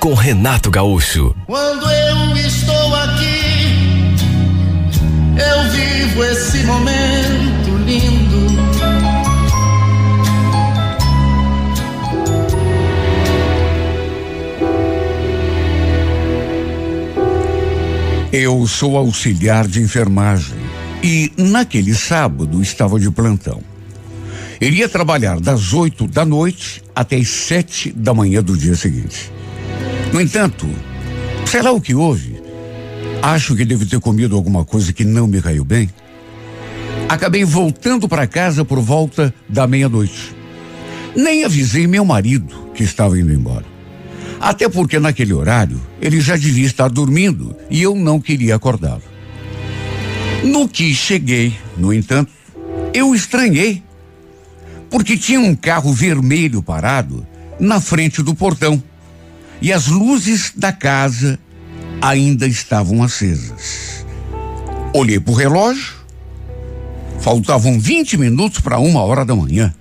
com Renato Gaúcho. Quando eu estou aqui, eu vivo esse momento lindo. Eu sou auxiliar de enfermagem e naquele sábado estava de plantão. Iria trabalhar das oito da noite até as sete da manhã do dia seguinte. No entanto, sei lá o que houve. Acho que devo ter comido alguma coisa que não me caiu bem. Acabei voltando para casa por volta da meia-noite. Nem avisei meu marido que estava indo embora. Até porque naquele horário ele já devia estar dormindo e eu não queria acordá-lo. No que cheguei, no entanto, eu estranhei. Porque tinha um carro vermelho parado na frente do portão e as luzes da casa ainda estavam acesas. Olhei para o relógio, faltavam 20 minutos para uma hora da manhã.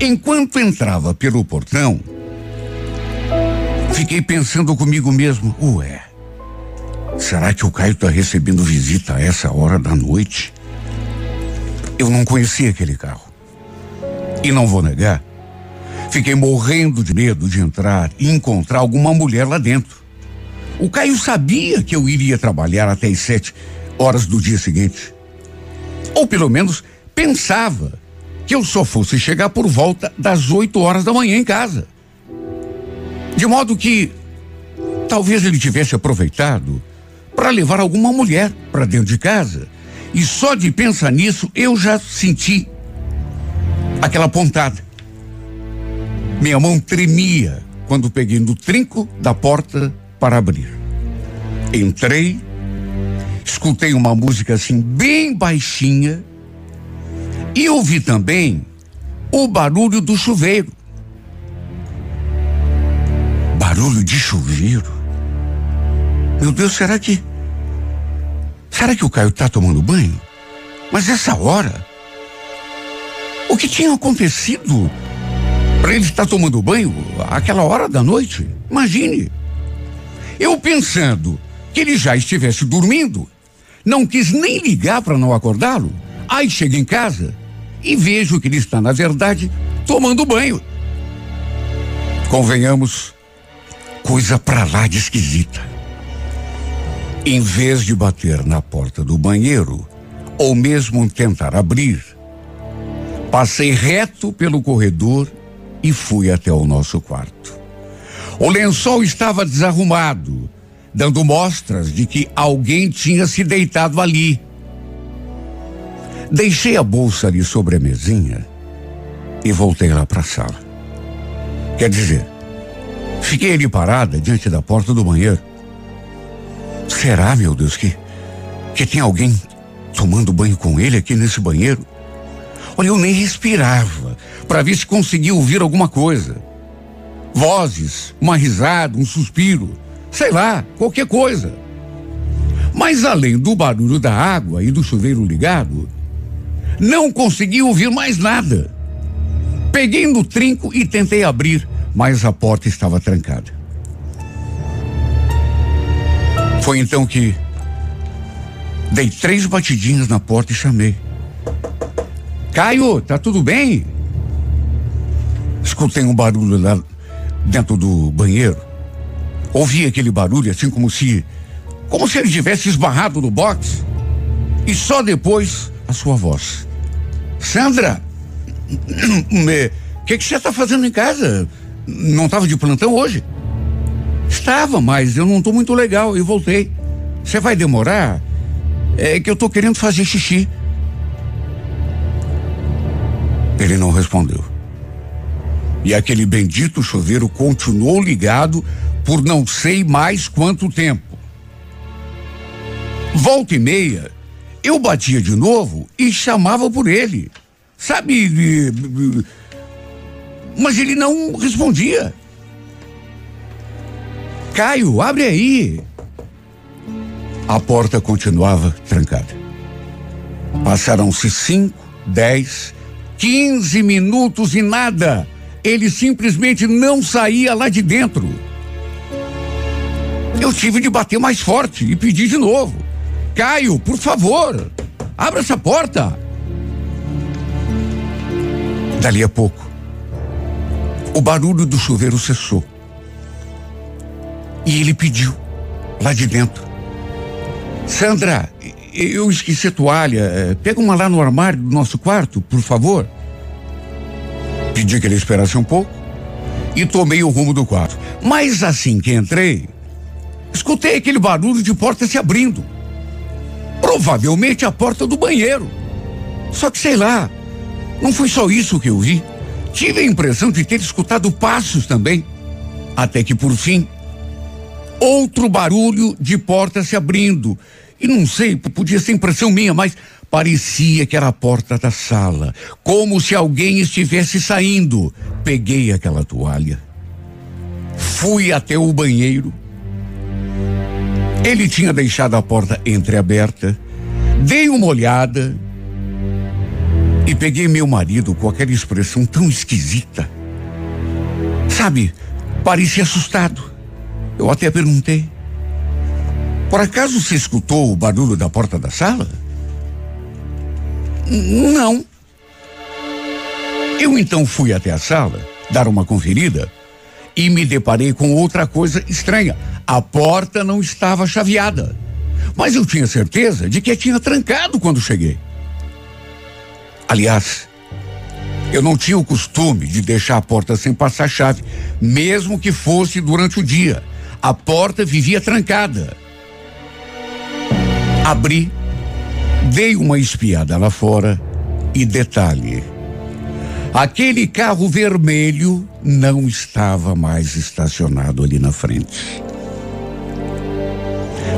Enquanto entrava pelo portão, fiquei pensando comigo mesmo: ué, será que o Caio está recebendo visita a essa hora da noite? Eu não conhecia aquele carro. E não vou negar, Fiquei morrendo de medo de entrar e encontrar alguma mulher lá dentro. O Caio sabia que eu iria trabalhar até as sete horas do dia seguinte. Ou pelo menos pensava que eu só fosse chegar por volta das oito horas da manhã em casa. De modo que talvez ele tivesse aproveitado para levar alguma mulher para dentro de casa. E só de pensar nisso eu já senti aquela pontada. Minha mão tremia quando peguei no trinco da porta para abrir. Entrei, escutei uma música assim bem baixinha e ouvi também o barulho do chuveiro. Barulho de chuveiro? Meu Deus, será que. Será que o Caio está tomando banho? Mas essa hora? O que tinha acontecido para ele estar tomando banho àquela hora da noite? Imagine. Eu pensando que ele já estivesse dormindo, não quis nem ligar para não acordá-lo. Aí chego em casa e vejo que ele está, na verdade, tomando banho. Convenhamos, coisa pra lá de esquisita. Em vez de bater na porta do banheiro, ou mesmo tentar abrir, passei reto pelo corredor e fui até o nosso quarto. O lençol estava desarrumado, dando mostras de que alguém tinha se deitado ali. Deixei a bolsa ali sobre a mesinha e voltei lá para a sala. Quer dizer, fiquei ali parada diante da porta do banheiro. Será, meu Deus, que que tem alguém tomando banho com ele aqui nesse banheiro? Olha, eu nem respirava para ver se conseguia ouvir alguma coisa. Vozes, uma risada, um suspiro, sei lá, qualquer coisa. Mas além do barulho da água e do chuveiro ligado, não consegui ouvir mais nada. Peguei no trinco e tentei abrir, mas a porta estava trancada. Foi então que dei três batidinhas na porta e chamei. Caio, tá tudo bem? Escutei um barulho lá dentro do banheiro. Ouvi aquele barulho assim como se. como se ele tivesse esbarrado no box. E só depois a sua voz. Sandra, o que você está fazendo em casa? Não estava de plantão hoje? Estava, mas eu não estou muito legal e voltei. Você vai demorar? É que eu estou querendo fazer xixi. Ele não respondeu. E aquele bendito chuveiro continuou ligado por não sei mais quanto tempo. Volta e meia, eu batia de novo e chamava por ele. Sabe? Mas ele não respondia. Caio, abre aí. A porta continuava trancada. Passaram-se cinco, dez, quinze minutos e nada. Ele simplesmente não saía lá de dentro. Eu tive de bater mais forte e pedir de novo. Caio, por favor, abra essa porta. Dali a pouco, o barulho do chuveiro cessou. E ele pediu, lá de dentro: Sandra, eu esqueci a toalha. Eh, pega uma lá no armário do nosso quarto, por favor. Pedi que ele esperasse um pouco e tomei o rumo do quarto. Mas assim que entrei, escutei aquele barulho de porta se abrindo. Provavelmente a porta do banheiro. Só que sei lá, não foi só isso que eu vi. Tive a impressão de ter escutado passos também. Até que por fim, outro barulho de porta se abrindo. E não sei, podia ser impressão minha, mas parecia que era a porta da sala, como se alguém estivesse saindo. Peguei aquela toalha, fui até o banheiro. Ele tinha deixado a porta entreaberta. Dei uma olhada e peguei meu marido com aquela expressão tão esquisita. Sabe, parecia assustado. Eu até perguntei: Por acaso você escutou o barulho da porta da sala? Não. Eu então fui até a sala, dar uma conferida, e me deparei com outra coisa estranha. A porta não estava chaveada. Mas eu tinha certeza de que a tinha trancado quando cheguei. Aliás, eu não tinha o costume de deixar a porta sem passar chave, mesmo que fosse durante o dia. A porta vivia trancada. Abri, dei uma espiada lá fora e detalhe: aquele carro vermelho não estava mais estacionado ali na frente.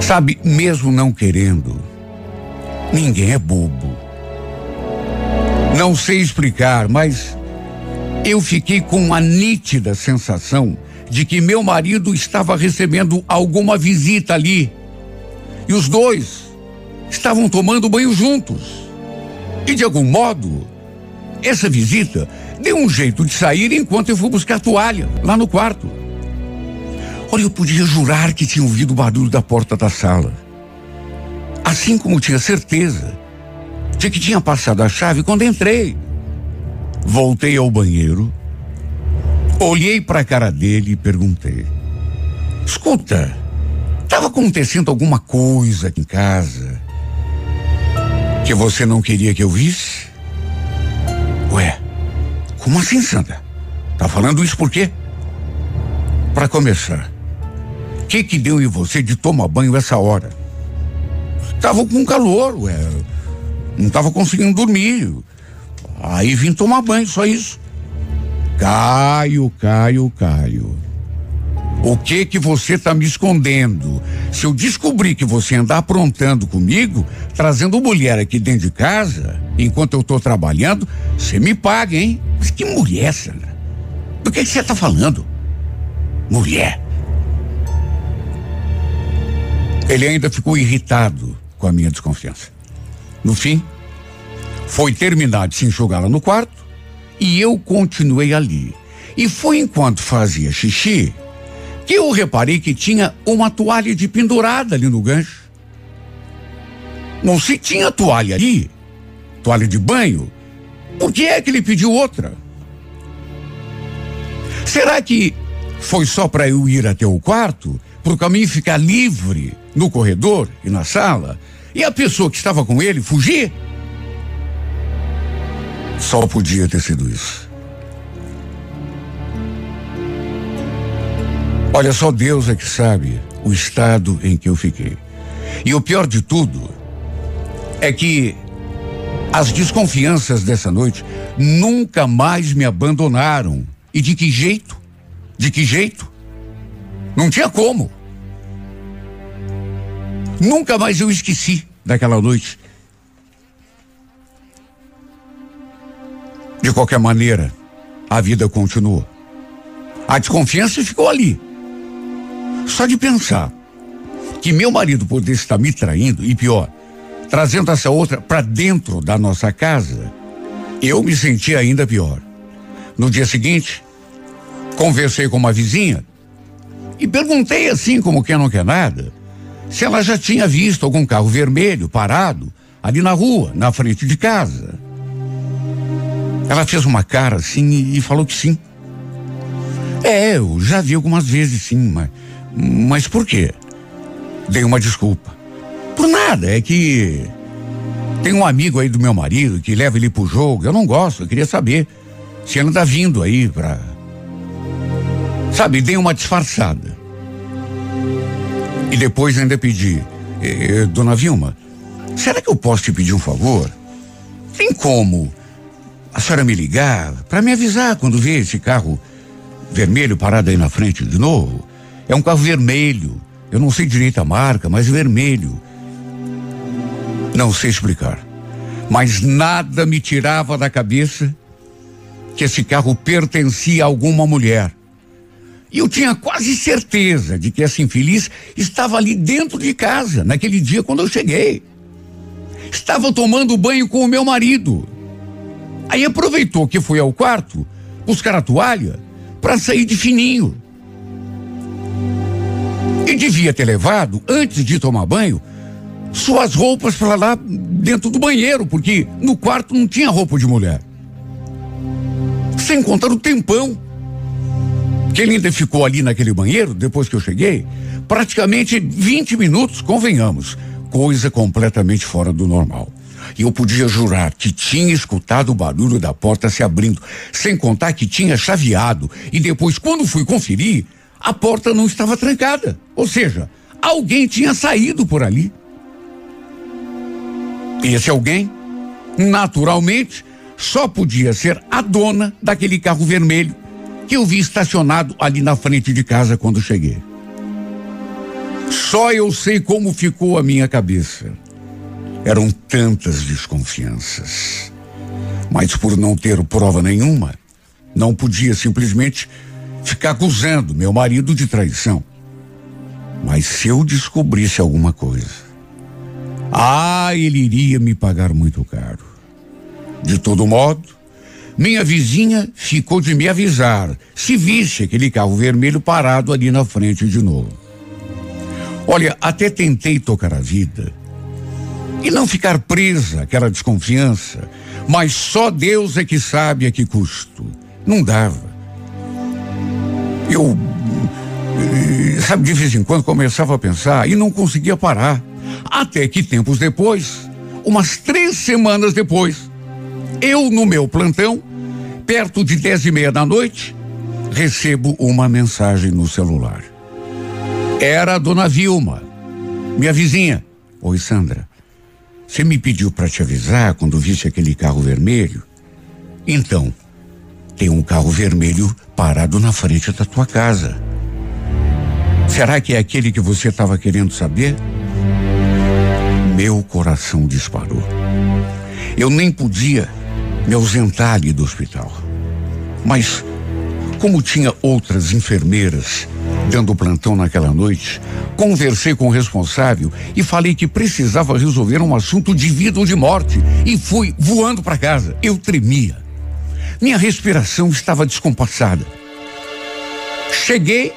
Sabe, mesmo não querendo, ninguém é bobo. Não sei explicar, mas eu fiquei com uma nítida sensação de que meu marido estava recebendo alguma visita ali. E os dois estavam tomando banho juntos. E de algum modo, essa visita deu um jeito de sair enquanto eu fui buscar toalha lá no quarto. Olha, eu podia jurar que tinha ouvido o barulho da porta da sala. Assim como tinha certeza de que tinha passado a chave quando entrei. Voltei ao banheiro Olhei para a cara dele e perguntei: Escuta, estava acontecendo alguma coisa aqui em casa que você não queria que eu visse? Ué, como assim, Sandra? Tá falando isso por quê? Para começar, o que que deu em você de tomar banho essa hora? Tava com calor, ué. Não tava conseguindo dormir. Aí vim tomar banho, só isso. Caio, Caio, Caio. O que que você está me escondendo? Se eu descobrir que você anda aprontando comigo, trazendo mulher aqui dentro de casa, enquanto eu estou trabalhando, você me paga, hein? Mas que mulher, Sandra? Do que você está falando? Mulher. Ele ainda ficou irritado com a minha desconfiança. No fim, foi terminar de se enxugar lá no quarto e eu continuei ali. E foi enquanto fazia xixi que eu reparei que tinha uma toalha de pendurada ali no gancho. Não se tinha toalha ali, toalha de banho, por que é que ele pediu outra? Será que foi só para eu ir até o quarto, para o caminho ficar livre no corredor e na sala, e a pessoa que estava com ele fugir? Só podia ter sido isso. Olha, só Deus é que sabe o estado em que eu fiquei. E o pior de tudo é que as desconfianças dessa noite nunca mais me abandonaram. E de que jeito? De que jeito? Não tinha como. Nunca mais eu esqueci daquela noite. De qualquer maneira, a vida continuou. A desconfiança ficou ali. Só de pensar que meu marido pudesse estar me traindo e pior, trazendo essa outra para dentro da nossa casa, eu me senti ainda pior. No dia seguinte, conversei com uma vizinha e perguntei assim, como quem não quer nada, se ela já tinha visto algum carro vermelho parado ali na rua, na frente de casa. Ela fez uma cara assim e falou que sim. É, eu já vi algumas vezes sim, mas, mas por quê? Dei uma desculpa. Por nada, é que tem um amigo aí do meu marido que leva ele pro jogo. Eu não gosto, eu queria saber se ele anda vindo aí pra. Sabe, dei uma disfarçada. E depois ainda pedi, eh, dona Vilma, será que eu posso te pedir um favor? Tem como a senhora me ligar para me avisar quando vê esse carro vermelho parado aí na frente de novo? É um carro vermelho. Eu não sei direito a marca, mas vermelho. Não sei explicar. Mas nada me tirava da cabeça que esse carro pertencia a alguma mulher. E eu tinha quase certeza de que essa infeliz estava ali dentro de casa, naquele dia quando eu cheguei. Estava tomando banho com o meu marido. Aí aproveitou que fui ao quarto buscar a toalha para sair de fininho. E devia ter levado, antes de tomar banho, suas roupas para lá dentro do banheiro, porque no quarto não tinha roupa de mulher. Sem contar o tempão que ele ainda ficou ali naquele banheiro, depois que eu cheguei, praticamente 20 minutos, convenhamos, coisa completamente fora do normal. E eu podia jurar que tinha escutado o barulho da porta se abrindo, sem contar que tinha chaveado. E depois, quando fui conferir, a porta não estava trancada. Ou seja, alguém tinha saído por ali. E esse alguém, naturalmente, só podia ser a dona daquele carro vermelho que eu vi estacionado ali na frente de casa quando cheguei. Só eu sei como ficou a minha cabeça. Eram tantas desconfianças. Mas por não ter prova nenhuma, não podia simplesmente ficar acusando meu marido de traição. Mas se eu descobrisse alguma coisa, ah, ele iria me pagar muito caro. De todo modo, minha vizinha ficou de me avisar se visse aquele carro vermelho parado ali na frente de novo. Olha, até tentei tocar a vida e não ficar presa àquela desconfiança, mas só Deus é que sabe a que custo. Não dava. Eu, eh, sabe, de vez em quando começava a pensar e não conseguia parar. Até que tempos depois, umas três semanas depois, eu no meu plantão, perto de dez e meia da noite, recebo uma mensagem no celular. Era a dona Vilma, minha vizinha. Oi, Sandra. Você me pediu para te avisar quando visse aquele carro vermelho? Então, tem um carro vermelho parado na frente da tua casa. Será que é aquele que você estava querendo saber? Meu coração disparou. Eu nem podia me ausentar ali do hospital. Mas, como tinha outras enfermeiras dando plantão naquela noite, conversei com o responsável e falei que precisava resolver um assunto de vida ou de morte e fui voando para casa. Eu tremia. Minha respiração estava descompassada. Cheguei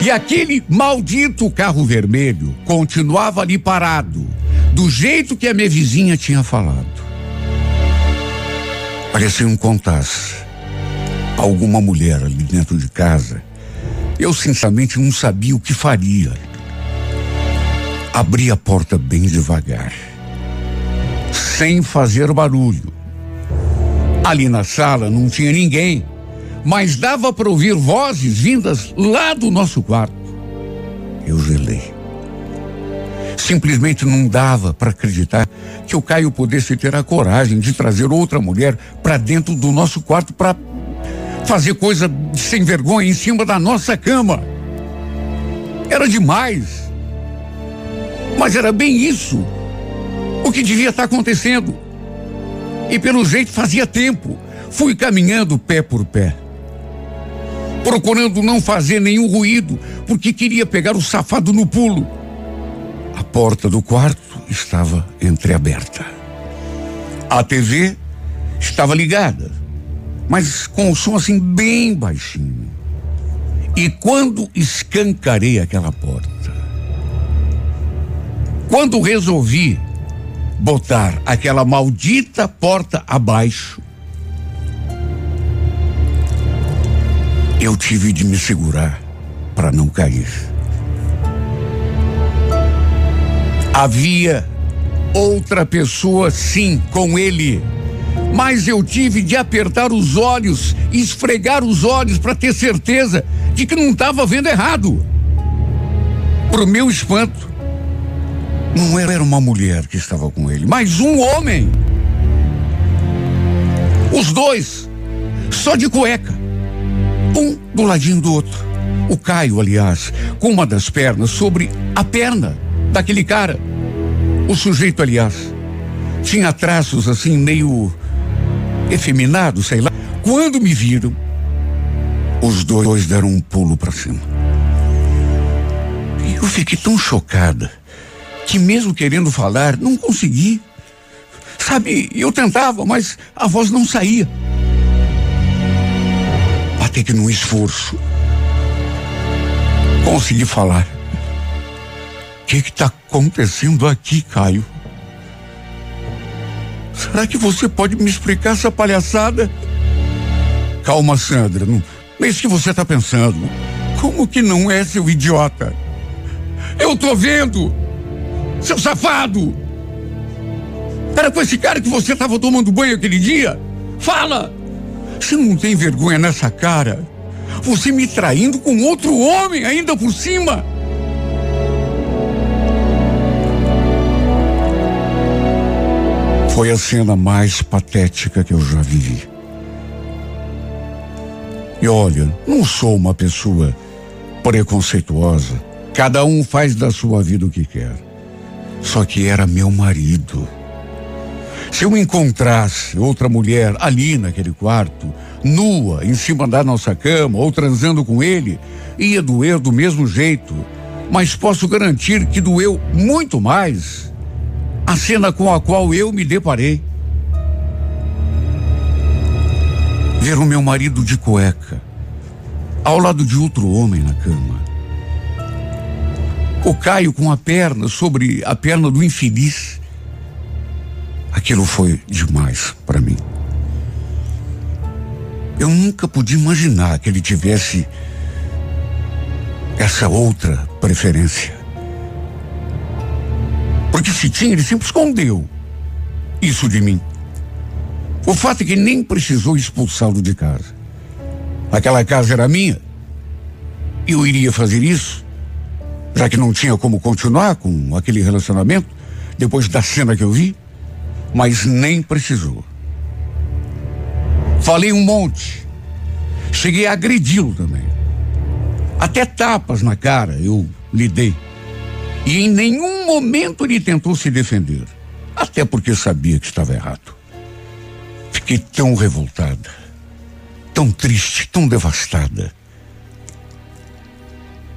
e aquele maldito carro vermelho continuava ali parado, do jeito que a minha vizinha tinha falado. Parecia um contasse. Alguma mulher ali dentro de casa. Eu, sinceramente, não sabia o que faria. Abri a porta bem devagar, sem fazer barulho. Ali na sala não tinha ninguém mas dava para ouvir vozes vindas lá do nosso quarto. Eu gelei. Simplesmente não dava para acreditar que o Caio pudesse ter a coragem de trazer outra mulher para dentro do nosso quarto para fazer coisa sem vergonha em cima da nossa cama. Era demais. Mas era bem isso o que devia estar acontecendo. E pelo jeito fazia tempo. Fui caminhando pé por pé, procurando não fazer nenhum ruído, porque queria pegar o safado no pulo. A porta do quarto estava entreaberta. A TV estava ligada, mas com o som assim bem baixinho. E quando escancarei aquela porta, quando resolvi botar aquela maldita porta abaixo, eu tive de me segurar para não cair. Havia outra pessoa, sim, com ele. Mas eu tive de apertar os olhos, esfregar os olhos para ter certeza de que não estava vendo errado. Pro meu espanto, não era uma mulher que estava com ele, mas um homem. Os dois, só de cueca. Um do ladinho do outro. O Caio, aliás, com uma das pernas sobre a perna daquele cara. O sujeito, aliás, tinha traços assim meio efeminados, sei lá. Quando me viram, os dois deram um pulo para cima. Eu fiquei tão chocada que mesmo querendo falar, não consegui. Sabe, eu tentava, mas a voz não saía. Até que num esforço, consegui falar. O que está acontecendo aqui, Caio? Será que você pode me explicar essa palhaçada? Calma, Sandra, não, é isso que você está pensando. Como que não é, seu idiota? Eu tô vendo! Seu safado! Era com esse cara que você estava tomando banho aquele dia? Fala! Você não tem vergonha nessa cara? Você me traindo com outro homem ainda por cima? Foi a cena mais patética que eu já vivi. E olha, não sou uma pessoa preconceituosa. Cada um faz da sua vida o que quer. Só que era meu marido. Se eu encontrasse outra mulher ali naquele quarto, nua, em cima da nossa cama, ou transando com ele, ia doer do mesmo jeito. Mas posso garantir que doeu muito mais a cena com a qual eu me deparei. Ver o meu marido de cueca, ao lado de outro homem na cama o Caio com a perna sobre a perna do infeliz. Aquilo foi demais para mim. Eu nunca podia imaginar que ele tivesse essa outra preferência. Porque se tinha, ele sempre escondeu isso de mim. O fato é que nem precisou expulsá-lo de casa. Aquela casa era minha. Eu iria fazer isso já que não tinha como continuar com aquele relacionamento, depois da cena que eu vi, mas nem precisou. Falei um monte. Cheguei a agredi-lo também. Até tapas na cara eu lhe dei. E em nenhum momento ele tentou se defender. Até porque sabia que estava errado. Fiquei tão revoltada, tão triste, tão devastada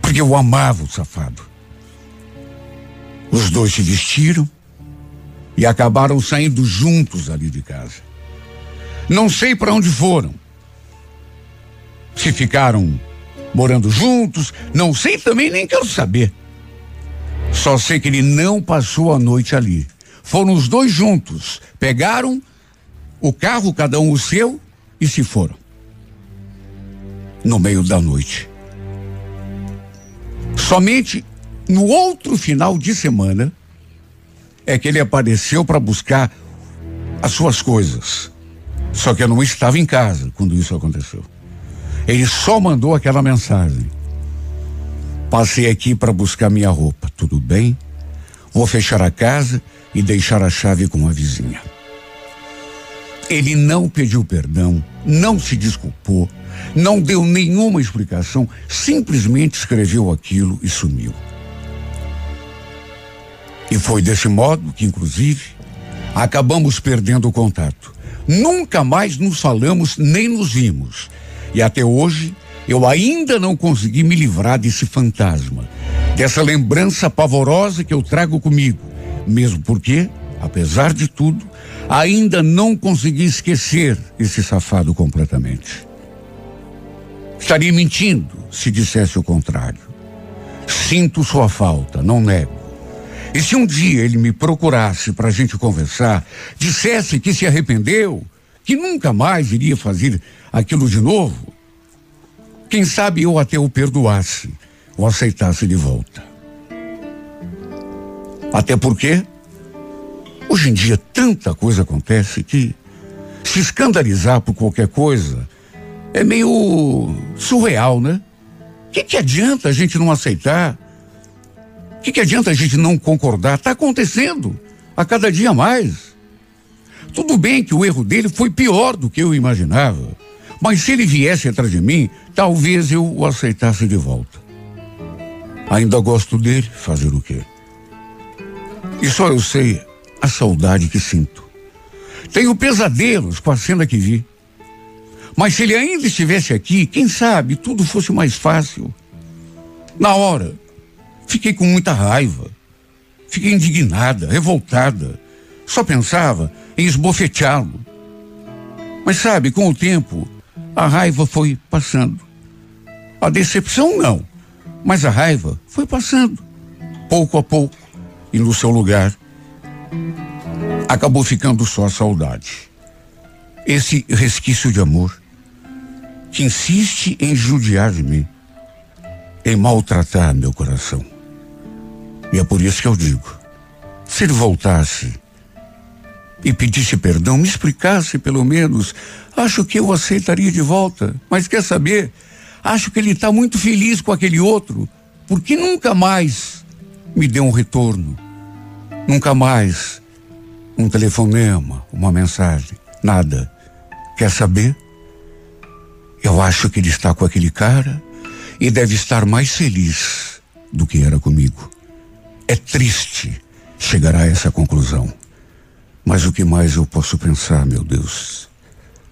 porque eu amava o safado. Os dois se vestiram e acabaram saindo juntos ali de casa. Não sei para onde foram. Se ficaram morando juntos, não sei também, nem quero saber. Só sei que ele não passou a noite ali. Foram os dois juntos, pegaram o carro, cada um o seu, e se foram. No meio da noite. Somente no outro final de semana é que ele apareceu para buscar as suas coisas. Só que eu não estava em casa quando isso aconteceu. Ele só mandou aquela mensagem. Passei aqui para buscar minha roupa. Tudo bem? Vou fechar a casa e deixar a chave com a vizinha. Ele não pediu perdão, não se desculpou, não deu nenhuma explicação, simplesmente escreveu aquilo e sumiu. E foi desse modo que, inclusive, acabamos perdendo o contato. Nunca mais nos falamos nem nos vimos. E até hoje, eu ainda não consegui me livrar desse fantasma, dessa lembrança pavorosa que eu trago comigo. Mesmo porque, apesar de tudo, ainda não consegui esquecer esse safado completamente. Estaria mentindo se dissesse o contrário. Sinto sua falta, não nego. E se um dia ele me procurasse para a gente conversar, dissesse que se arrependeu, que nunca mais iria fazer aquilo de novo, quem sabe eu até o perdoasse ou aceitasse de volta. Até porque, hoje em dia, tanta coisa acontece que se escandalizar por qualquer coisa é meio surreal, né? O que, que adianta a gente não aceitar? O que, que adianta a gente não concordar? Está acontecendo a cada dia mais. Tudo bem que o erro dele foi pior do que eu imaginava, mas se ele viesse atrás de mim, talvez eu o aceitasse de volta. Ainda gosto dele, fazer o quê? E só eu sei a saudade que sinto. Tenho pesadelos com a cena que vi. Mas se ele ainda estivesse aqui, quem sabe tudo fosse mais fácil. Na hora, fiquei com muita raiva. Fiquei indignada, revoltada. Só pensava em esbofeteá-lo. Mas sabe, com o tempo, a raiva foi passando. A decepção não, mas a raiva foi passando, pouco a pouco, e no seu lugar acabou ficando só a saudade. Esse resquício de amor que insiste em judiar de mim, em maltratar meu coração. E é por isso que eu digo: se ele voltasse e pedisse perdão, me explicasse pelo menos, acho que eu aceitaria de volta. Mas quer saber? Acho que ele está muito feliz com aquele outro, porque nunca mais me deu um retorno. Nunca mais um telefonema, uma mensagem, nada. Quer saber? Eu acho que ele está com aquele cara e deve estar mais feliz do que era comigo. É triste chegar a essa conclusão. Mas o que mais eu posso pensar, meu Deus?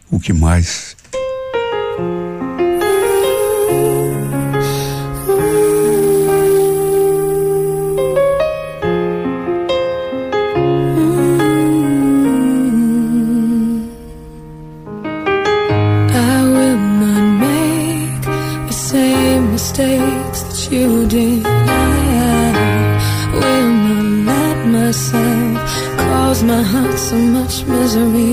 O que mais? misery.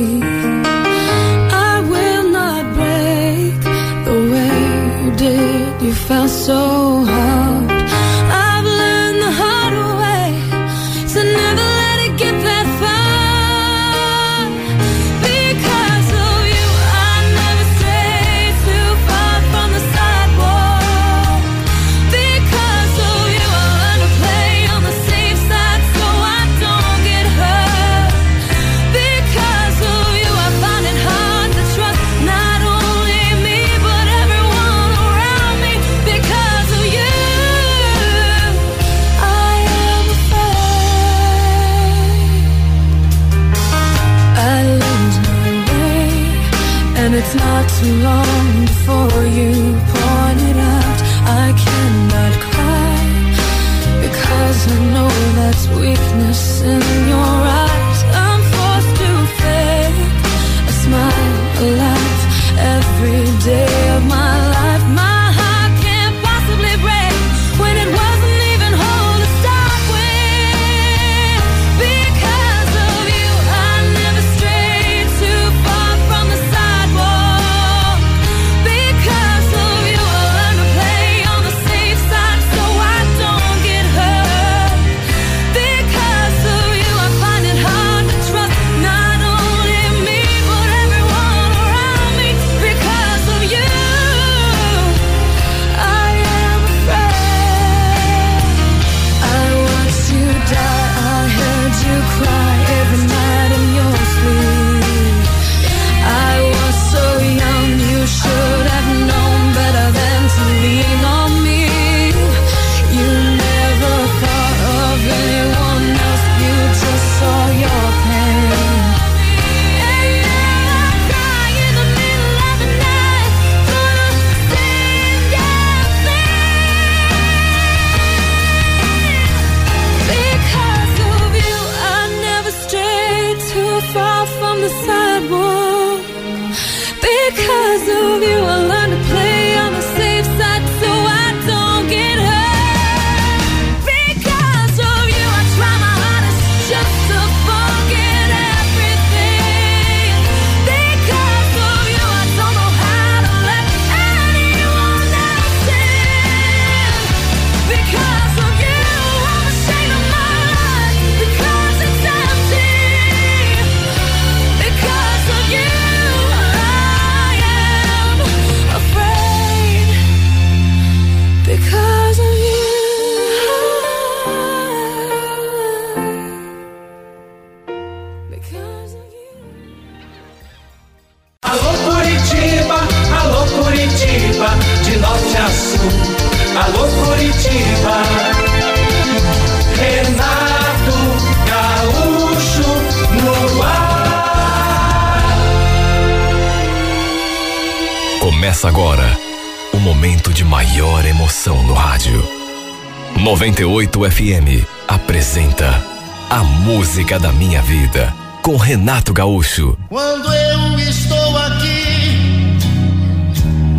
98 FM apresenta A Música da Minha Vida com Renato Gaúcho. Quando eu estou aqui,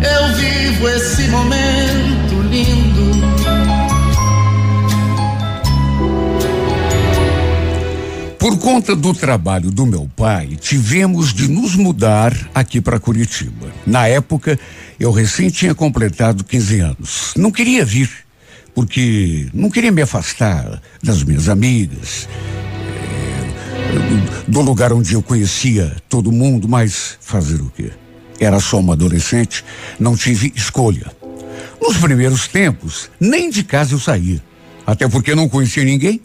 eu vivo esse momento lindo. Por conta do trabalho do meu pai, tivemos de nos mudar aqui para Curitiba. Na época, eu recém tinha completado 15 anos. Não queria vir, porque não queria me afastar das minhas amigas, eh, do lugar onde eu conhecia todo mundo, mas fazer o quê? Era só uma adolescente, não tive escolha. Nos primeiros tempos, nem de casa eu saía, até porque não conhecia ninguém.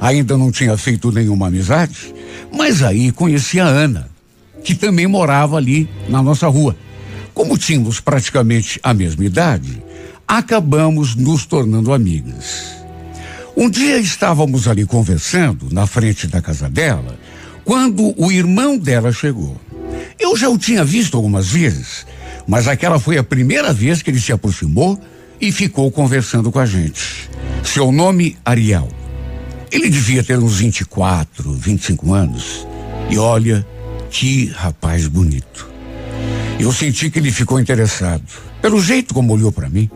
Ainda não tinha feito nenhuma amizade, mas aí conheci a Ana, que também morava ali na nossa rua. Como tínhamos praticamente a mesma idade, acabamos nos tornando amigas. Um dia estávamos ali conversando na frente da casa dela, quando o irmão dela chegou. Eu já o tinha visto algumas vezes, mas aquela foi a primeira vez que ele se aproximou e ficou conversando com a gente. Seu nome, Ariel. Ele devia ter uns 24, 25 anos. E olha, que rapaz bonito. Eu senti que ele ficou interessado, pelo jeito como olhou para mim.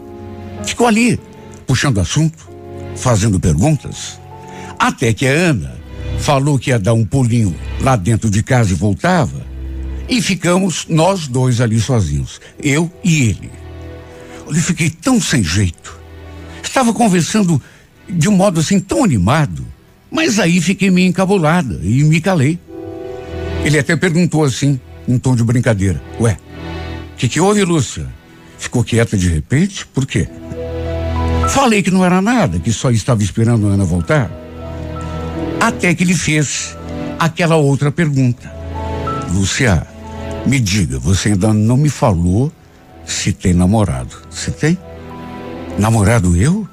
Ficou ali, puxando assunto, fazendo perguntas. Até que a Ana falou que ia dar um pulinho lá dentro de casa e voltava. E ficamos nós dois ali sozinhos, eu e ele. Eu fiquei tão sem jeito. Estava conversando de um modo assim tão animado, mas aí fiquei meio encabulada e me calei. Ele até perguntou assim, em tom de brincadeira: Ué, o que, que houve, Lúcia? Ficou quieta de repente? Por quê? Falei que não era nada, que só estava esperando a Ana voltar. Até que ele fez aquela outra pergunta: Lúcia, me diga, você ainda não me falou se tem namorado. Você tem? Namorado eu?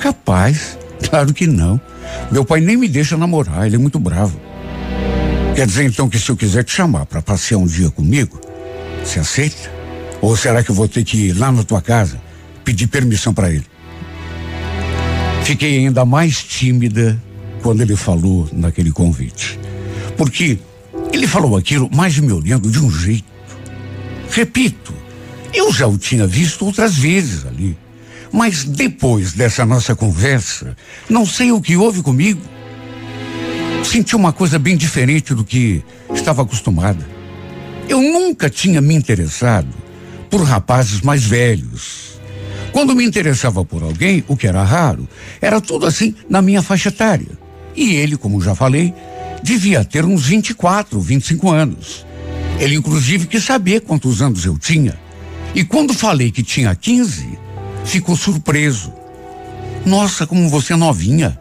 Capaz. Claro que não. Meu pai nem me deixa namorar, ele é muito bravo. Quer dizer então que se eu quiser te chamar para passear um dia comigo, você aceita? Ou será que eu vou ter que ir lá na tua casa pedir permissão para ele? Fiquei ainda mais tímida quando ele falou naquele convite. Porque ele falou aquilo mais me olhando de um jeito. Repito, eu já o tinha visto outras vezes ali. Mas depois dessa nossa conversa, não sei o que houve comigo. Senti uma coisa bem diferente do que estava acostumada. Eu nunca tinha me interessado por rapazes mais velhos. Quando me interessava por alguém, o que era raro, era tudo assim na minha faixa etária. E ele, como já falei, devia ter uns 24, 25 anos. Ele, inclusive, quis saber quantos anos eu tinha. E quando falei que tinha 15, ficou surpreso. Nossa, como você é novinha.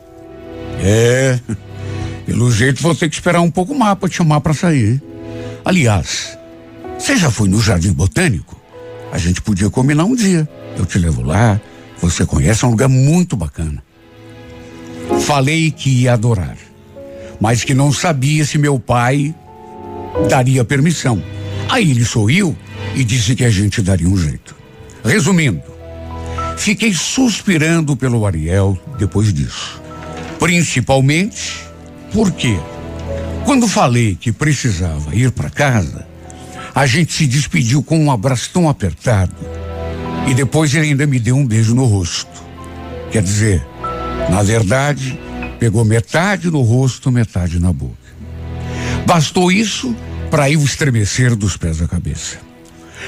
É, pelo jeito vou ter que esperar um pouco mais para te chamar para sair. Aliás, você já foi no Jardim Botânico? A gente podia combinar um dia. Eu te levo lá, você conhece, é um lugar muito bacana. Falei que ia adorar, mas que não sabia se meu pai daria permissão. Aí ele sorriu e disse que a gente daria um jeito. Resumindo, fiquei suspirando pelo Ariel depois disso. Principalmente porque, quando falei que precisava ir para casa, a gente se despediu com um abraço tão apertado. E depois ele ainda me deu um beijo no rosto. Quer dizer, na verdade, pegou metade no rosto, metade na boca. Bastou isso para eu estremecer dos pés à cabeça.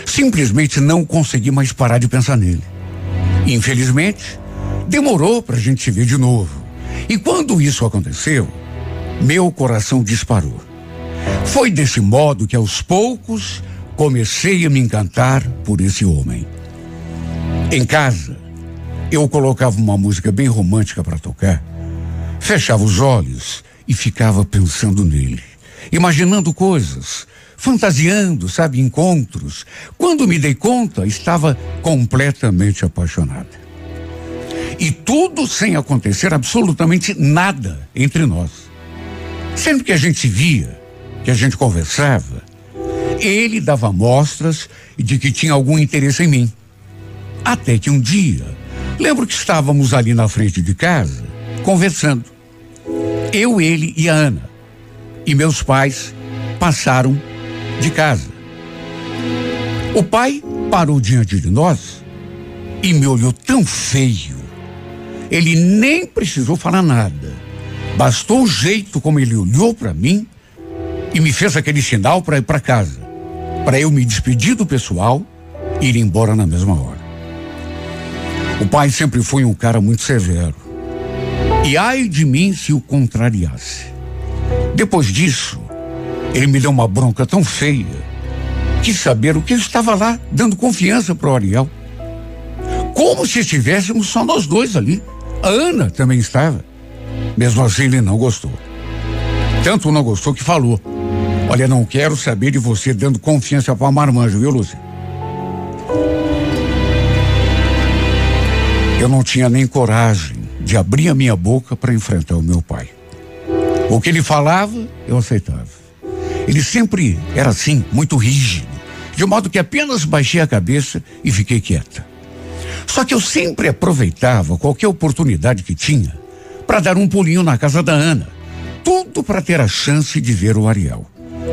Simplesmente não consegui mais parar de pensar nele. Infelizmente, demorou para a gente se ver de novo. E quando isso aconteceu, meu coração disparou. Foi desse modo que aos poucos comecei a me encantar por esse homem. Em casa, eu colocava uma música bem romântica para tocar, fechava os olhos e ficava pensando nele, imaginando coisas, fantasiando, sabe, encontros. Quando me dei conta, estava completamente apaixonada. E tudo sem acontecer absolutamente nada entre nós. Sempre que a gente se via, que a gente conversava, ele dava mostras de que tinha algum interesse em mim. Até que um dia, lembro que estávamos ali na frente de casa, conversando. Eu, ele e a Ana. E meus pais passaram de casa. O pai parou diante de nós e me olhou tão feio. Ele nem precisou falar nada. Bastou o jeito como ele olhou para mim e me fez aquele sinal para ir para casa, para eu me despedir do pessoal e ir embora na mesma hora. O pai sempre foi um cara muito severo. E ai de mim se o contrariasse. Depois disso, ele me deu uma bronca tão feia. Quis saber o que eu estava lá, dando confiança para o Ariel. Como se estivéssemos só nós dois ali. A Ana também estava. Mesmo assim, ele não gostou. Tanto não gostou que falou: Olha, não quero saber de você dando confiança para a marmanja, viu, Lúcia? Eu não tinha nem coragem de abrir a minha boca para enfrentar o meu pai. O que ele falava, eu aceitava. Ele sempre era assim, muito rígido, de modo que apenas baixei a cabeça e fiquei quieta. Só que eu sempre aproveitava qualquer oportunidade que tinha para dar um pulinho na casa da Ana. Tudo para ter a chance de ver o Ariel,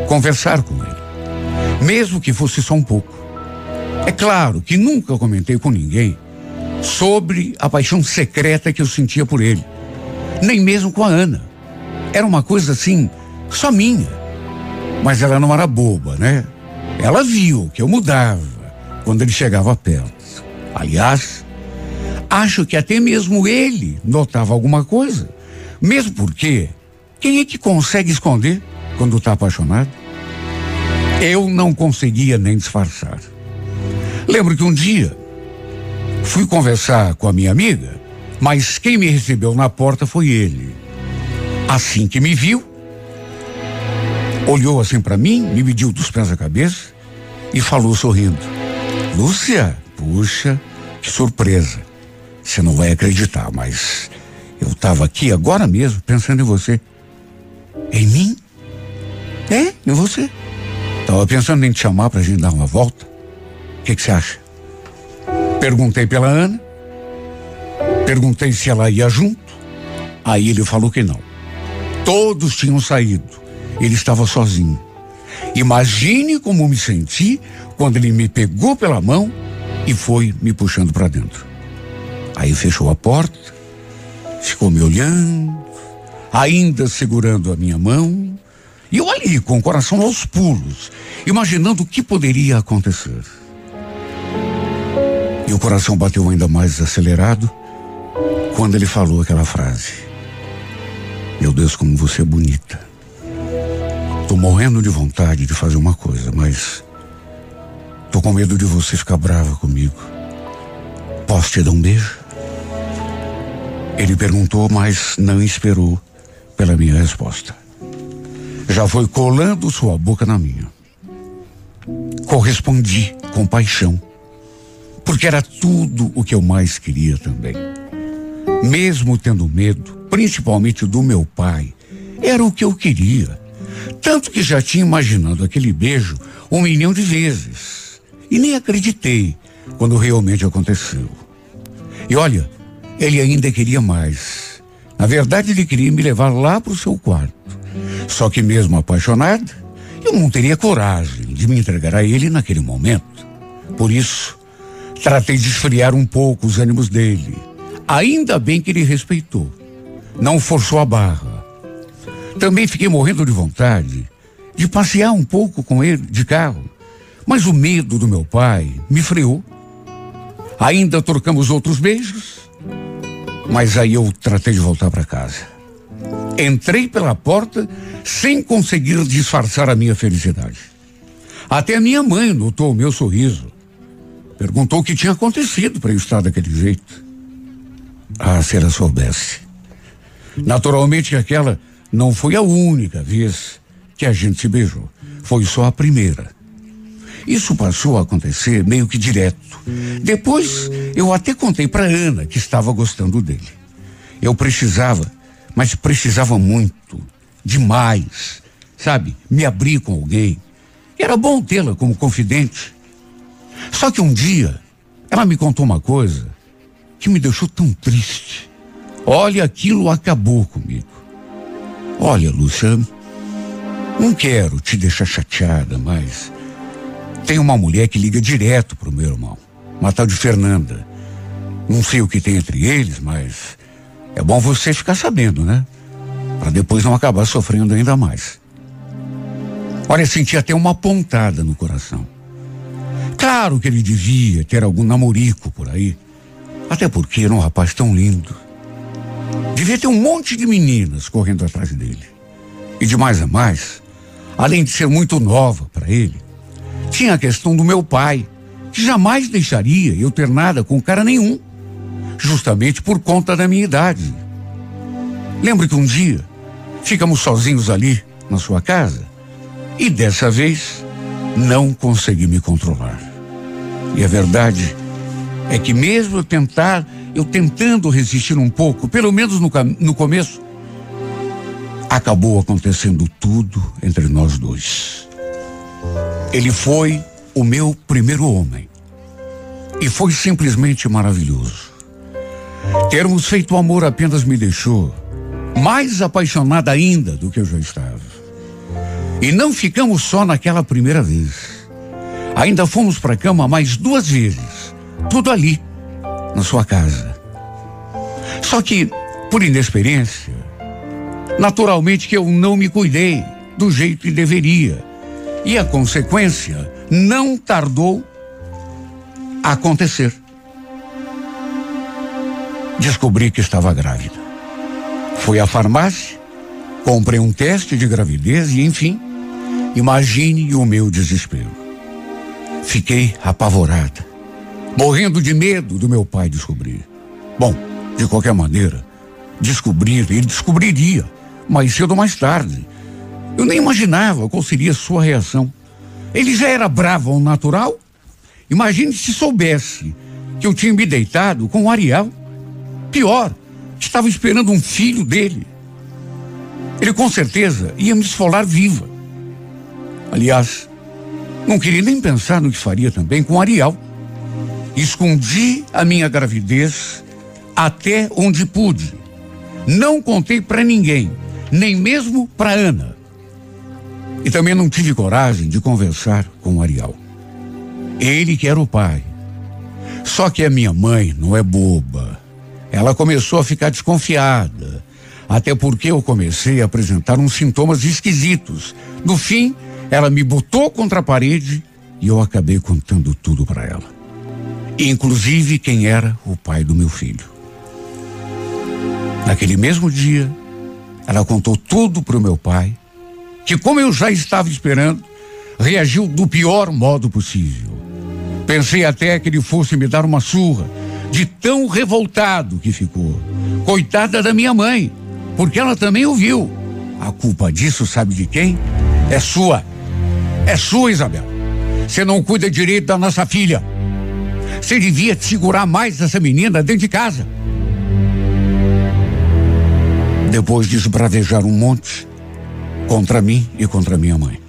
conversar com ele, mesmo que fosse só um pouco. É claro que nunca comentei com ninguém sobre a paixão secreta que eu sentia por ele, nem mesmo com a Ana. Era uma coisa assim, só minha. Mas ela não era boba, né? Ela viu que eu mudava quando ele chegava perto. Aliás, acho que até mesmo ele notava alguma coisa. Mesmo porque, quem é que consegue esconder quando está apaixonado? Eu não conseguia nem disfarçar. Lembro que um dia fui conversar com a minha amiga, mas quem me recebeu na porta foi ele. Assim que me viu, olhou assim para mim, me mediu dos pés à cabeça e falou sorrindo: Lúcia, Puxa, que surpresa. Você não vai acreditar, mas eu estava aqui agora mesmo pensando em você. Em mim? É, em você. Tava pensando em te chamar pra gente dar uma volta. O que você acha? Perguntei pela Ana. Perguntei se ela ia junto. Aí ele falou que não. Todos tinham saído. Ele estava sozinho. Imagine como me senti quando ele me pegou pela mão e foi me puxando para dentro. Aí fechou a porta, ficou me olhando, ainda segurando a minha mão, e eu ali com o coração aos pulos, imaginando o que poderia acontecer. O coração bateu ainda mais acelerado quando ele falou aquela frase: Meu Deus, como você é bonita. Tô morrendo de vontade de fazer uma coisa, mas Tô com medo de você ficar brava comigo. Posso te dar um beijo? Ele perguntou, mas não esperou pela minha resposta. Já foi colando sua boca na minha. Correspondi com paixão, porque era tudo o que eu mais queria também. Mesmo tendo medo, principalmente do meu pai, era o que eu queria. Tanto que já tinha imaginado aquele beijo um milhão de vezes. E nem acreditei quando realmente aconteceu. E olha, ele ainda queria mais. Na verdade, ele queria me levar lá para o seu quarto. Só que, mesmo apaixonado, eu não teria coragem de me entregar a ele naquele momento. Por isso, tratei de esfriar um pouco os ânimos dele. Ainda bem que ele respeitou. Não forçou a barra. Também fiquei morrendo de vontade de passear um pouco com ele de carro. Mas o medo do meu pai me freou. Ainda trocamos outros beijos, mas aí eu tratei de voltar para casa. Entrei pela porta sem conseguir disfarçar a minha felicidade. Até a minha mãe notou o meu sorriso. Perguntou o que tinha acontecido para eu estar daquele jeito. Ah, se ela soubesse. Naturalmente, aquela não foi a única vez que a gente se beijou. Foi só a primeira. Isso passou a acontecer meio que direto. Depois, eu até contei para Ana que estava gostando dele. Eu precisava, mas precisava muito, demais, sabe? Me abrir com alguém. Era bom tê-la como confidente. Só que um dia, ela me contou uma coisa que me deixou tão triste. Olha, aquilo acabou comigo. Olha, Lúcia, não quero te deixar chateada, mas tem uma mulher que liga direto pro meu irmão, uma tal de Fernanda. Não sei o que tem entre eles, mas é bom você ficar sabendo, né? Para depois não acabar sofrendo ainda mais. Olha, senti até uma pontada no coração. Claro que ele devia ter algum namorico por aí. Até porque era um rapaz tão lindo. Devia ter um monte de meninas correndo atrás dele. E de mais a mais, além de ser muito nova para ele, tinha a questão do meu pai, que jamais deixaria eu ter nada com cara nenhum, justamente por conta da minha idade. Lembro que um dia ficamos sozinhos ali na sua casa e dessa vez não consegui me controlar. E a verdade é que mesmo eu tentar, eu tentando resistir um pouco, pelo menos no, no começo, acabou acontecendo tudo entre nós dois. Ele foi o meu primeiro homem. E foi simplesmente maravilhoso. Termos feito amor apenas me deixou mais apaixonada ainda do que eu já estava. E não ficamos só naquela primeira vez. Ainda fomos para a cama mais duas vezes. Tudo ali, na sua casa. Só que, por inexperiência, naturalmente que eu não me cuidei do jeito que deveria. E a consequência não tardou a acontecer. Descobri que estava grávida. Fui à farmácia, comprei um teste de gravidez e, enfim, imagine o meu desespero. Fiquei apavorada morrendo de medo do meu pai descobrir. Bom, de qualquer maneira, descobrir, ele descobriria, mais cedo ou mais tarde. Eu nem imaginava qual seria a sua reação. Ele já era bravo ao natural? Imagine se soubesse que eu tinha me deitado com o Ariel. Pior, estava esperando um filho dele. Ele com certeza ia me esfolar viva. Aliás, não queria nem pensar no que faria também com Ariel. Escondi a minha gravidez até onde pude. Não contei para ninguém, nem mesmo para Ana. E também não tive coragem de conversar com Ariel. Ele que era o pai. Só que a minha mãe não é boba. Ela começou a ficar desconfiada. Até porque eu comecei a apresentar uns sintomas esquisitos. No fim, ela me botou contra a parede e eu acabei contando tudo para ela inclusive quem era o pai do meu filho. Naquele mesmo dia, ela contou tudo para o meu pai, que, como eu já estava esperando, reagiu do pior modo possível. Pensei até que ele fosse me dar uma surra, de tão revoltado que ficou. Coitada da minha mãe, porque ela também ouviu. A culpa disso, sabe de quem? É sua. É sua, Isabel. Você não cuida direito da nossa filha. Você devia segurar mais essa menina dentro de casa. Depois de esbravejar um monte contra mim e contra minha mãe.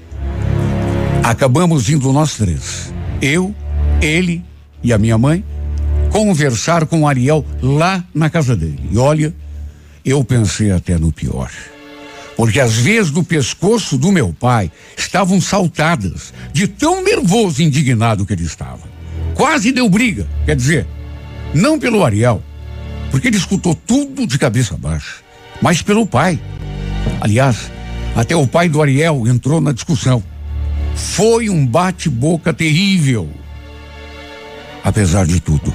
Acabamos indo nós três. Eu, ele e a minha mãe conversar com o Ariel lá na casa dele. E olha, eu pensei até no pior. Porque as veias do pescoço do meu pai estavam saltadas de tão nervoso e indignado que ele estava. Quase deu briga. Quer dizer, não pelo Ariel, porque ele escutou tudo de cabeça baixa, mas pelo pai. Aliás, até o pai do Ariel entrou na discussão. Foi um bate-boca terrível. Apesar de tudo,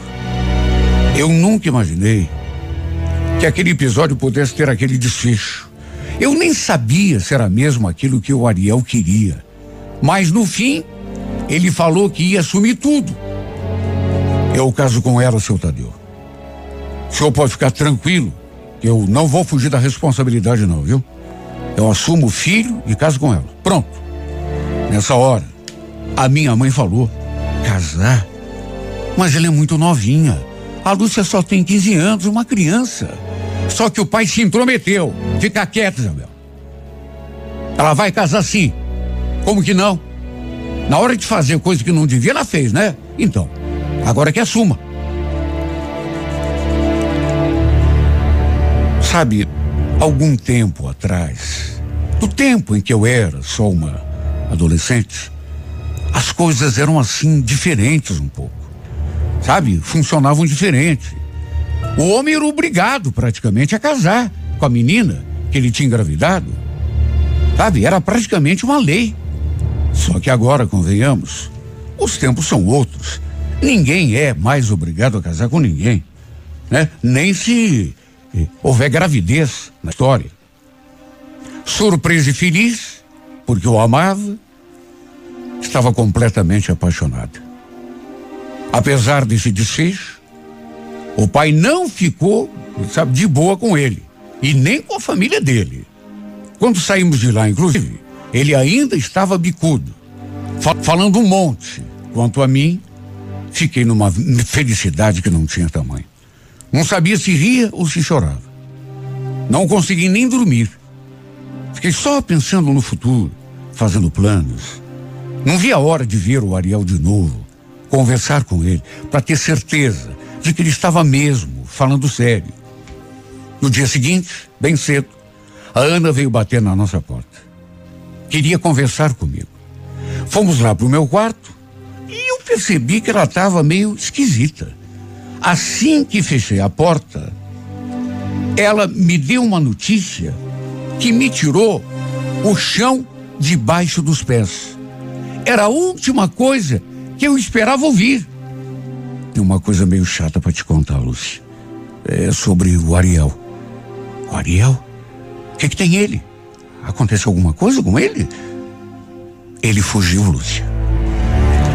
eu nunca imaginei que aquele episódio pudesse ter aquele desfecho. Eu nem sabia se era mesmo aquilo que o Ariel queria. Mas no fim, ele falou que ia assumir tudo. É o caso com ela, seu Tadeu. O senhor pode ficar tranquilo, que eu não vou fugir da responsabilidade, não, viu? Eu assumo o filho e caso com ela. Pronto. Nessa hora, A minha mãe falou: casar? Mas ela é muito novinha. A Lúcia só tem 15 anos, uma criança. Só que o pai se intrometeu. Fica quieto, Isabel. Ela vai casar sim. Como que não? Na hora de fazer coisa que não devia, ela fez, né? Então, agora que assuma. Sabe, algum tempo atrás, do tempo em que eu era só uma adolescente, as coisas eram assim diferentes um pouco. Sabe? Funcionavam diferente. O homem era obrigado praticamente a casar com a menina que ele tinha engravidado. Sabe? Era praticamente uma lei. Só que agora, convenhamos, os tempos são outros. Ninguém é mais obrigado a casar com ninguém, né? Nem se eh, houver gravidez na história. Surpresa e feliz, porque eu amava, estava completamente apaixonada. Apesar desse desfecho, o pai não ficou, sabe, de boa com ele e nem com a família dele. Quando saímos de lá, inclusive, ele ainda estava bicudo, fal falando um monte. Quanto a mim, fiquei numa felicidade que não tinha tamanho. Não sabia se ria ou se chorava. Não consegui nem dormir. Fiquei só pensando no futuro, fazendo planos. Não vi a hora de ver o Ariel de novo, conversar com ele, para ter certeza de que ele estava mesmo falando sério. No dia seguinte, bem cedo, a Ana veio bater na nossa porta. Queria conversar comigo. Fomos lá para o meu quarto e eu percebi que ela estava meio esquisita. Assim que fechei a porta, ela me deu uma notícia que me tirou o chão debaixo dos pés. Era a última coisa que eu esperava ouvir. Uma coisa meio chata para te contar, Lúcia. É sobre o Ariel. O Ariel? O que, que tem ele? Aconteceu alguma coisa com ele? Ele fugiu, Lúcia.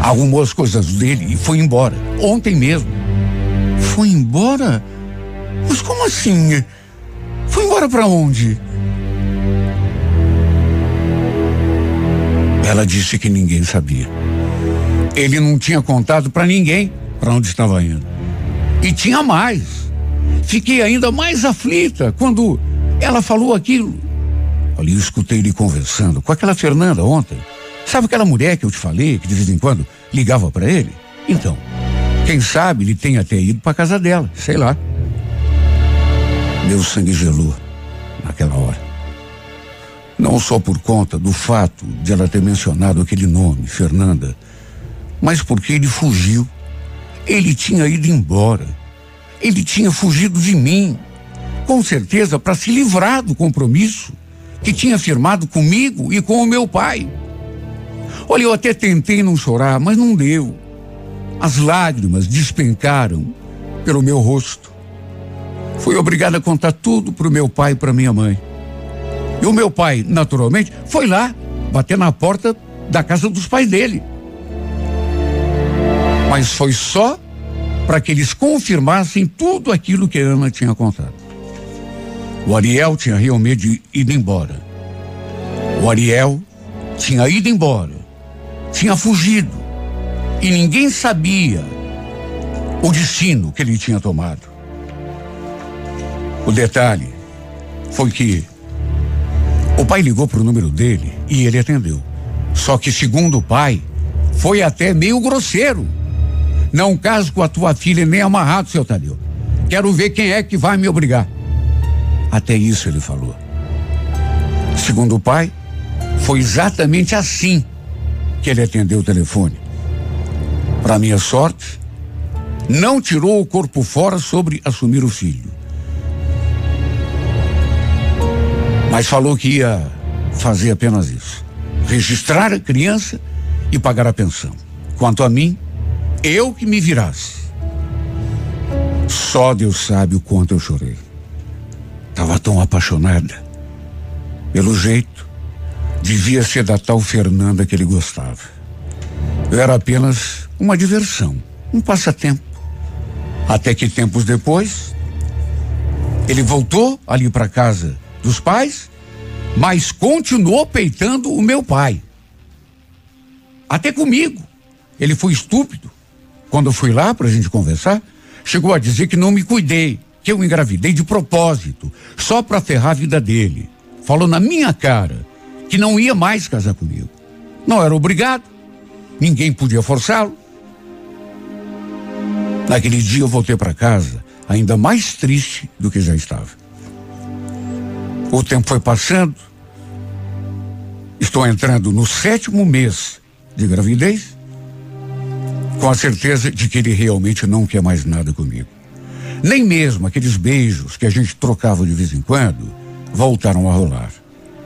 Arrumou as coisas dele e foi embora. Ontem mesmo. Foi embora? Mas como assim? Foi embora para onde? Ela disse que ninguém sabia. Ele não tinha contado para ninguém para onde estava indo. E tinha mais. Fiquei ainda mais aflita quando ela falou aquilo. Olha, eu escutei ele conversando com aquela Fernanda ontem. Sabe aquela mulher que eu te falei, que de vez em quando ligava para ele? Então, quem sabe ele tenha até ido para casa dela, sei lá. Meu sangue gelou naquela hora. Não só por conta do fato de ela ter mencionado aquele nome, Fernanda, mas porque ele fugiu. Ele tinha ido embora. Ele tinha fugido de mim. Com certeza para se livrar do compromisso que tinha firmado comigo e com o meu pai. Olha, eu até tentei não chorar, mas não deu. As lágrimas despencaram pelo meu rosto. Fui obrigado a contar tudo para o meu pai e para minha mãe. E o meu pai, naturalmente, foi lá bater na porta da casa dos pais dele. Mas foi só para que eles confirmassem tudo aquilo que a Ana tinha contado. O Ariel tinha realmente ido embora. O Ariel tinha ido embora. Tinha fugido. E ninguém sabia o destino que ele tinha tomado. O detalhe foi que o pai ligou para o número dele e ele atendeu. Só que, segundo o pai, foi até meio grosseiro. Não caso com a tua filha nem amarrado, seu Tadeu. Quero ver quem é que vai me obrigar. Até isso ele falou. Segundo o pai, foi exatamente assim que ele atendeu o telefone. Para minha sorte, não tirou o corpo fora sobre assumir o filho. Mas falou que ia fazer apenas isso: registrar a criança e pagar a pensão. Quanto a mim, eu que me virasse. Só Deus sabe o quanto eu chorei. Estava tão apaixonada. Pelo jeito, devia ser da tal Fernanda que ele gostava. Eu era apenas uma diversão, um passatempo. Até que tempos depois, ele voltou ali para casa dos pais, mas continuou peitando o meu pai. até comigo. Ele foi estúpido. Quando eu fui lá para a gente conversar, chegou a dizer que não me cuidei, que eu engravidei de propósito, só para ferrar a vida dele. Falou na minha cara que não ia mais casar comigo. Não era obrigado, ninguém podia forçá-lo. Naquele dia eu voltei para casa ainda mais triste do que já estava. O tempo foi passando, estou entrando no sétimo mês de gravidez, com a certeza de que ele realmente não quer mais nada comigo. Nem mesmo aqueles beijos que a gente trocava de vez em quando voltaram a rolar.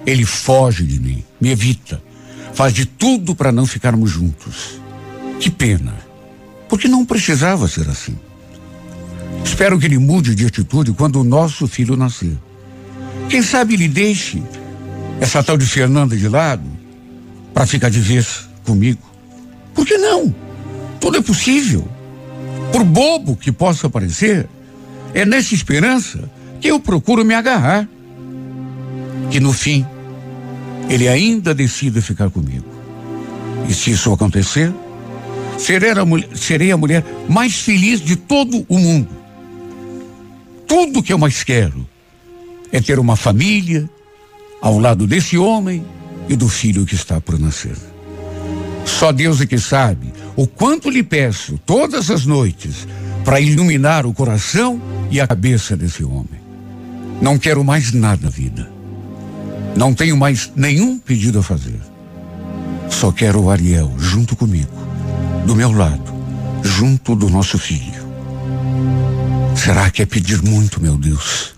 Ele foge de mim, me evita, faz de tudo para não ficarmos juntos. Que pena, porque não precisava ser assim. Espero que ele mude de atitude quando o nosso filho nascer. Quem sabe ele deixe essa tal de Fernanda de lado para ficar de vez comigo. Por que não? Tudo é possível. Por bobo que possa parecer, é nessa esperança que eu procuro me agarrar. Que no fim, ele ainda decida ficar comigo. E se isso acontecer, serei a, mulher, serei a mulher mais feliz de todo o mundo. Tudo que eu mais quero é ter uma família ao lado desse homem e do filho que está por nascer. Só Deus é que sabe o quanto lhe peço todas as noites para iluminar o coração e a cabeça desse homem. Não quero mais nada na vida. Não tenho mais nenhum pedido a fazer. Só quero o Ariel junto comigo, do meu lado, junto do nosso filho. Será que é pedir muito, meu Deus?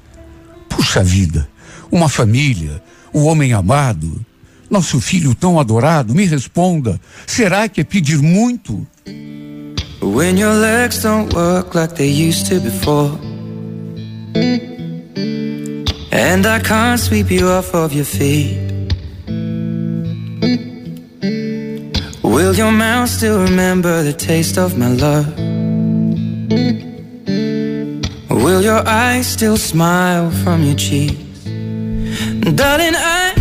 Puxa vida, uma família, o homem amado, nosso filho tão adorado, me responda, será que é pedir muito? When your legs don't work like they used to before And I can't sweep you off of your feet Will your mouth still remember the taste of my love? Will your eyes still smile from your cheeks? Darling, I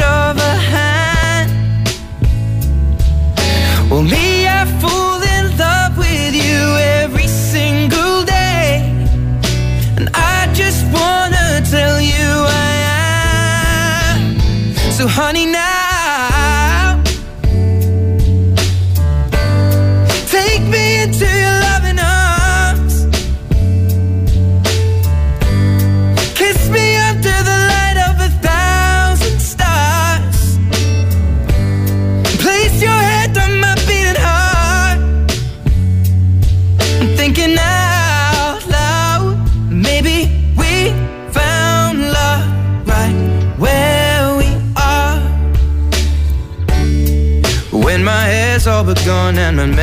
touch of a hand.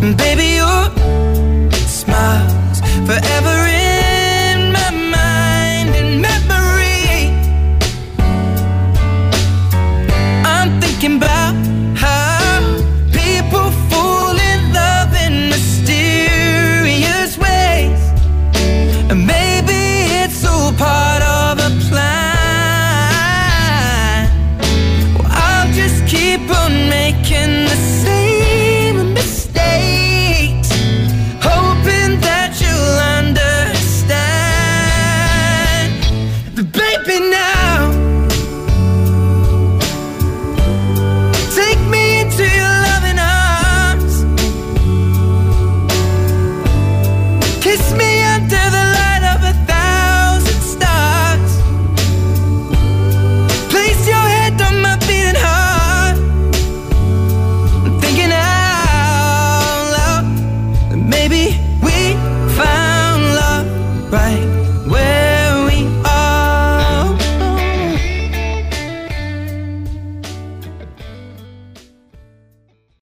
Baby, your smile's forever.